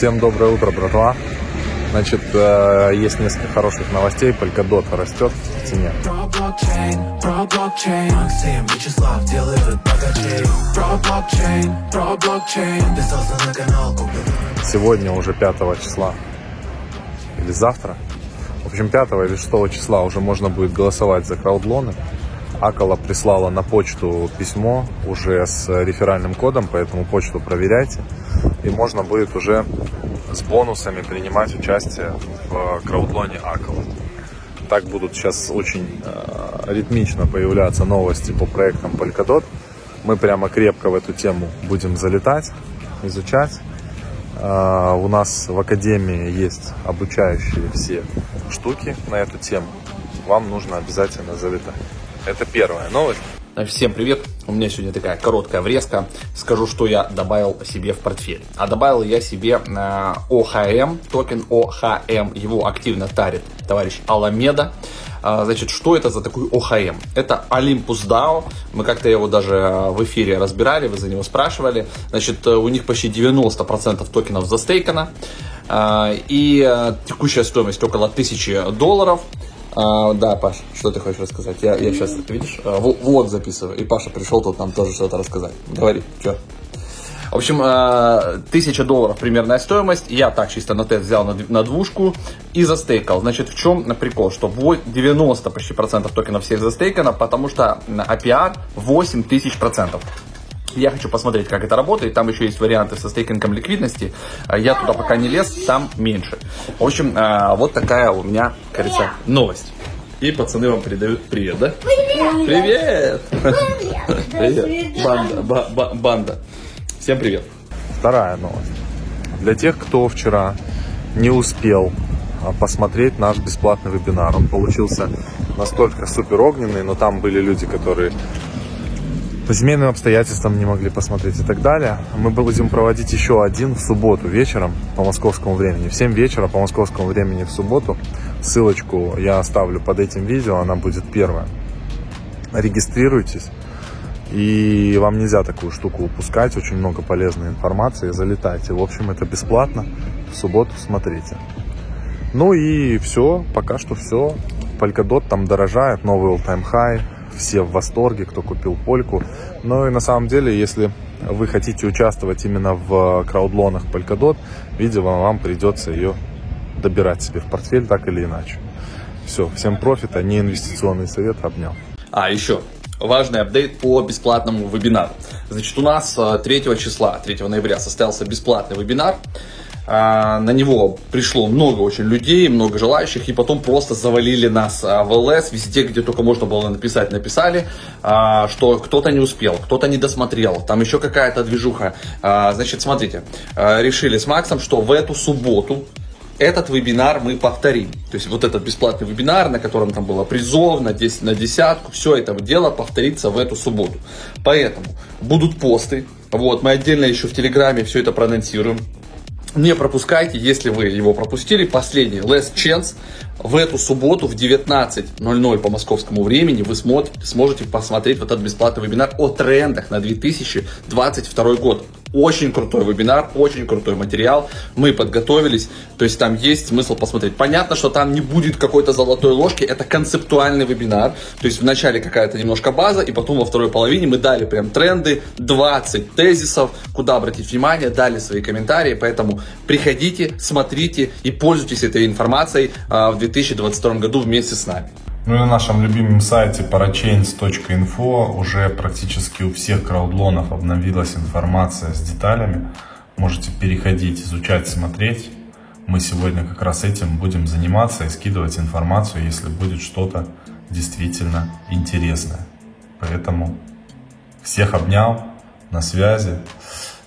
Всем доброе утро, братва. Значит, э, есть несколько хороших новостей. Polkadot растет в цене. Сегодня уже 5 числа. Или завтра. В общем, 5 или 6 числа уже можно будет голосовать за краудлоны. Акала прислала на почту письмо уже с реферальным кодом, поэтому почту проверяйте. И можно будет уже с бонусами принимать участие в краудлоне Акала. Так будут сейчас очень э, ритмично появляться новости по проектам Polkadot. Мы прямо крепко в эту тему будем залетать, изучать. Э, у нас в академии есть обучающие все штуки на эту тему. Вам нужно обязательно залетать. Это первая новость. Всем привет! У меня сегодня такая короткая врезка. Скажу, что я добавил себе в портфель. А добавил я себе э, ОХМ, токен ОХМ. Его активно тарит товарищ Аламеда. А, Значит, что это за такой ОХМ? Это Olympus DAO. Мы как-то его даже э, в эфире разбирали, вы за него спрашивали. Значит, э, у них почти 90% токенов застейкано. И э, текущая стоимость около 1000 долларов. А, да, Паш, что ты хочешь рассказать? Я, я сейчас, видишь, в- влог записываю, и Паша пришел тут нам тоже что-то рассказать. Говори, что? В общем, э, 1000 долларов примерная стоимость. Я так чисто на тест взял на, дв- на двушку и застейкал. Значит, в чем прикол? Что во- 90 почти процентов токенов всех застейкано, потому что APR 8000 процентов. Я хочу посмотреть, как это работает. Там еще есть варианты со стейкингом ликвидности. А Я туда пока не лез, там меньше. В общем, э, вот такая у меня, кажется, новость. И пацаны вам передают привет, да? Привет! Привет! Банда, ба- ба- банда. Всем привет. Вторая новость. Для тех, кто вчера не успел а, посмотреть наш бесплатный вебинар, он получился настолько супер огненный, но там были люди, которые по семейным обстоятельствам не могли посмотреть и так далее. Мы будем проводить еще один в субботу вечером по московскому времени. В 7 вечера по московскому времени в субботу. Ссылочку я оставлю под этим видео, она будет первая. Регистрируйтесь. И вам нельзя такую штуку упускать, очень много полезной информации, залетайте. В общем, это бесплатно, в субботу смотрите. Ну и все, пока что все. Polkadot там дорожает, новый all-time high, все в восторге, кто купил польку. Ну и на самом деле, если вы хотите участвовать именно в краудлонах Polkadot, видимо, вам придется ее добирать себе в портфель так или иначе. Все, всем профита, не инвестиционный совет, обнял. А, еще важный апдейт по бесплатному вебинару. Значит, у нас э, 3 числа, 3 ноября состоялся бесплатный вебинар. А, На него пришло много очень людей, много желающих, и потом просто завалили нас а, в ЛС, везде, где только можно было написать, написали, а, что кто-то не успел, кто-то не досмотрел, там еще какая-то движуха. Значит, смотрите, решили с Максом, что в эту субботу этот вебинар мы повторим. То есть вот этот бесплатный вебинар, на котором там было призов на, 10, на десятку, все это дело повторится в эту субботу. Поэтому будут посты. Вот, мы отдельно еще в Телеграме все это проанонсируем. Не пропускайте, если вы его пропустили, последний Last Chance в эту субботу в 19.00 по московскому времени вы смо- сможете посмотреть вот этот бесплатный вебинар о трендах на 2022 год. Очень крутой вебинар, очень крутой материал. Мы подготовились, то есть там есть смысл посмотреть. Понятно, что там не будет какой-то золотой ложки, это концептуальный вебинар. То есть вначале какая-то немножко база, и потом во второй половине мы дали прям тренды, 20 тезисов, куда обратить внимание, дали свои комментарии. Поэтому приходите, смотрите и пользуйтесь этой информацией а, в 2022 году вместе с нами. Ну и на нашем любимом сайте parachains.info уже практически у всех краудлонов обновилась информация с деталями. Можете переходить, изучать, смотреть. Мы сегодня как раз этим будем заниматься и скидывать информацию, если будет что-то действительно интересное. Поэтому всех обнял, на связи.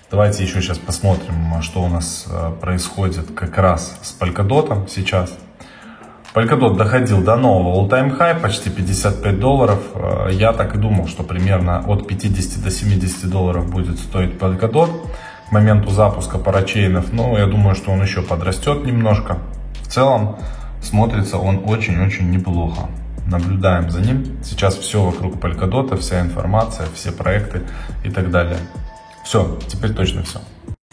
Давайте еще сейчас посмотрим, что у нас э, происходит как раз с Polkadot сейчас. Polkadot доходил до нового all-time high, почти 55 долларов. Э, Я так и думал, что примерно от 50 до 70 долларов будет стоить Polkadot к моменту запуска парачейнов. Но я думаю, что он еще подрастет немножко. В целом смотрится он очень-очень неплохо. Наблюдаем за ним. Сейчас все вокруг Polkadot, вся информация, все проекты и так далее. Все, теперь точно все.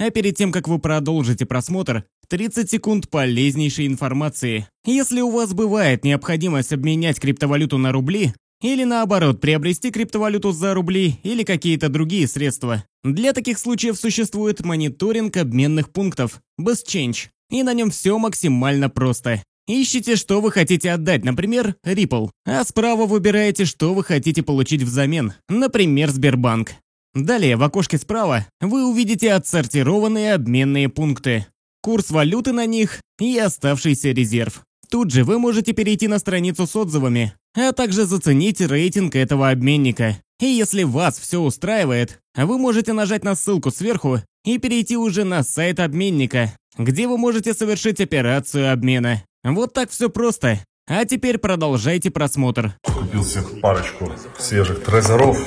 А перед тем, как вы продолжите просмотр, 30 секунд полезнейшей информации. Если у вас бывает необходимость обменять криптовалюту на рубли, или наоборот, приобрести криптовалюту за рубли или какие-то другие средства. Для таких случаев существует мониторинг обменных пунктов, BestChange, и на нем все максимально просто. Ищите, что вы хотите отдать, например, Ripple, а справа выбираете, что вы хотите получить взамен, например, Сбербанк. Далее в окошке справа вы увидите отсортированные обменные пункты, курс валюты на них и оставшийся резерв. Тут же вы можете перейти на страницу с отзывами, а также заценить рейтинг этого обменника. И если вас все устраивает, вы можете нажать на ссылку сверху и перейти уже на сайт обменника, где вы можете совершить операцию обмена. Вот так все просто. А теперь продолжайте просмотр. Купил себе парочку свежих трезоров.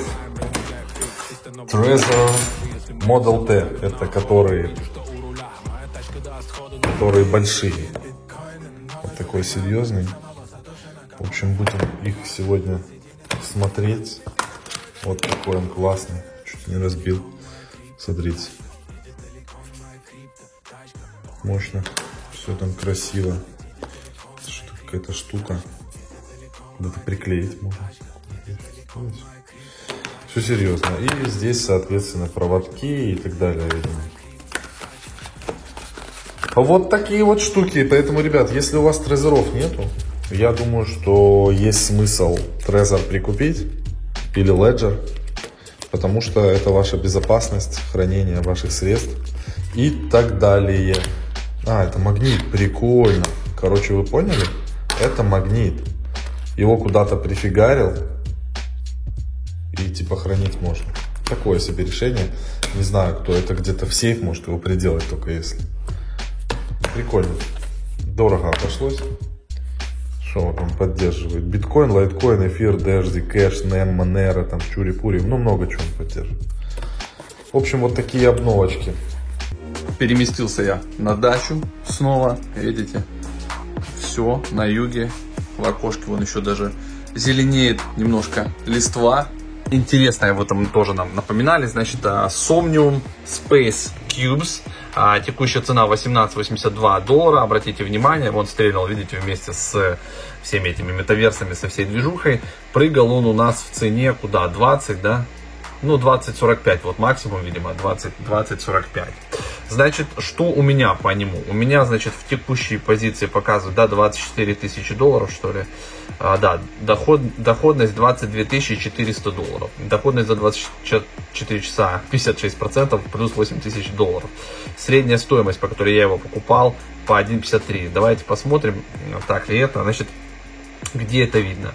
Трезор Model T. Это которые, которые большие. Вот такой серьезный. В общем, будем их сегодня смотреть. Вот такой он классный. Чуть не разбил. Смотрите. Мощно. Все там красиво какая-то штука. Куда-то приклеить можно. Все серьезно. И здесь, соответственно, проводки и так далее, видимо. Вот такие вот штуки. Поэтому, ребят, если у вас трезоров нету, я думаю, что есть смысл трезор прикупить или леджер, потому что это ваша безопасность, хранение ваших средств и так далее. А, это магнит, прикольно. Короче, вы поняли? Это магнит. Его куда-то прифигарил и типа хранить можно. Такое себе решение. Не знаю, кто это где-то в сейф может его приделать, только если. Прикольно. Дорого обошлось. Что он там поддерживает? Биткоин, лайткоин, эфир, дежди, кэш, нем, манера, там, чури-пури. Ну, много чего он поддерживает. В общем, вот такие обновочки. Переместился я на дачу снова, видите, все на юге. В окошке вон еще даже зеленеет немножко листва. Интересное в этом тоже нам напоминали. Значит, а, Somnium Space Cubes. А, текущая цена 18,82 доллара. Обратите внимание, он стрельнул, видите, вместе с всеми этими метаверсами, со всей движухой. Прыгал он у нас в цене куда? 20, да? Ну, 20-45, вот максимум, видимо, 20-45. Значит, что у меня по нему? У меня, значит, в текущей позиции показывают, да, 24 тысячи долларов, что ли. А, да, доход, доходность 22 400 долларов. Доходность за 24 часа 56%, плюс 8 тысяч долларов. Средняя стоимость, по которой я его покупал, по 1,53. Давайте посмотрим, так ли это. Значит, где это видно?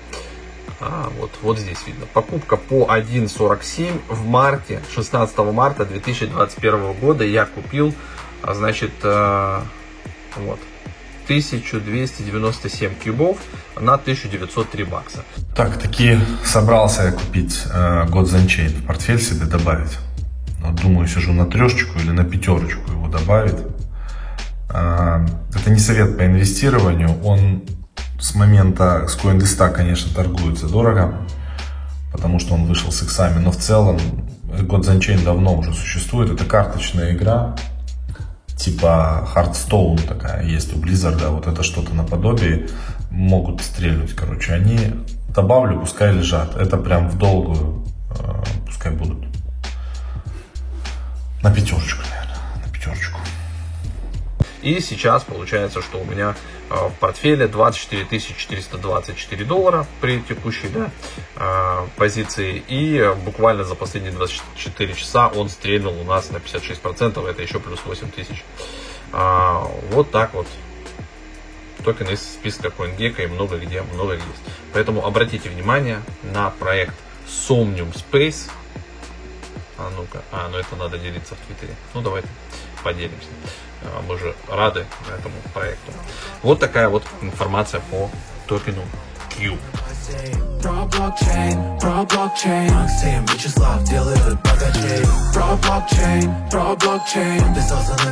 А, вот, вот здесь видно. Покупка по 1.47 в марте, 16 марта 2021 года я купил, а, значит, э, вот, 1297 кубов на 1903 бакса. Так, таки собрался я купить э, God Chain в портфель себе добавить. Вот, думаю, сижу на трешечку или на пятерочку его добавить. Э, это не совет по инвестированию, он с момента с CoinList, конечно, торгуется дорого, потому что он вышел с иксами, но в целом Gods Unchained давно уже существует. Это карточная игра, типа Hearthstone такая есть у Blizzard, вот это что-то наподобие, могут стрельнуть, короче, они, добавлю, пускай лежат, это прям в долгую, э, пускай будут. На пятерочку, наверное, на пятерочку. И сейчас получается, что у меня а, в портфеле 24 424 доллара при текущей да, а, позиции. И буквально за последние 24 часа он стрельнул у нас на 56%. Это еще плюс 8 тысяч. А, вот так вот. Токены из списка CoinGecko и много где, много есть. Поэтому обратите внимание на проект Somnium Space. А ну-ка, а, ну это надо делиться в Твиттере. Ну давайте поделимся. А, мы же рады этому проекту. Вот такая вот информация по токену Q. Про блокчейн, про блокчейн Максим Вячеслав делают богачей Про блокчейн, про блокчейн Подписался на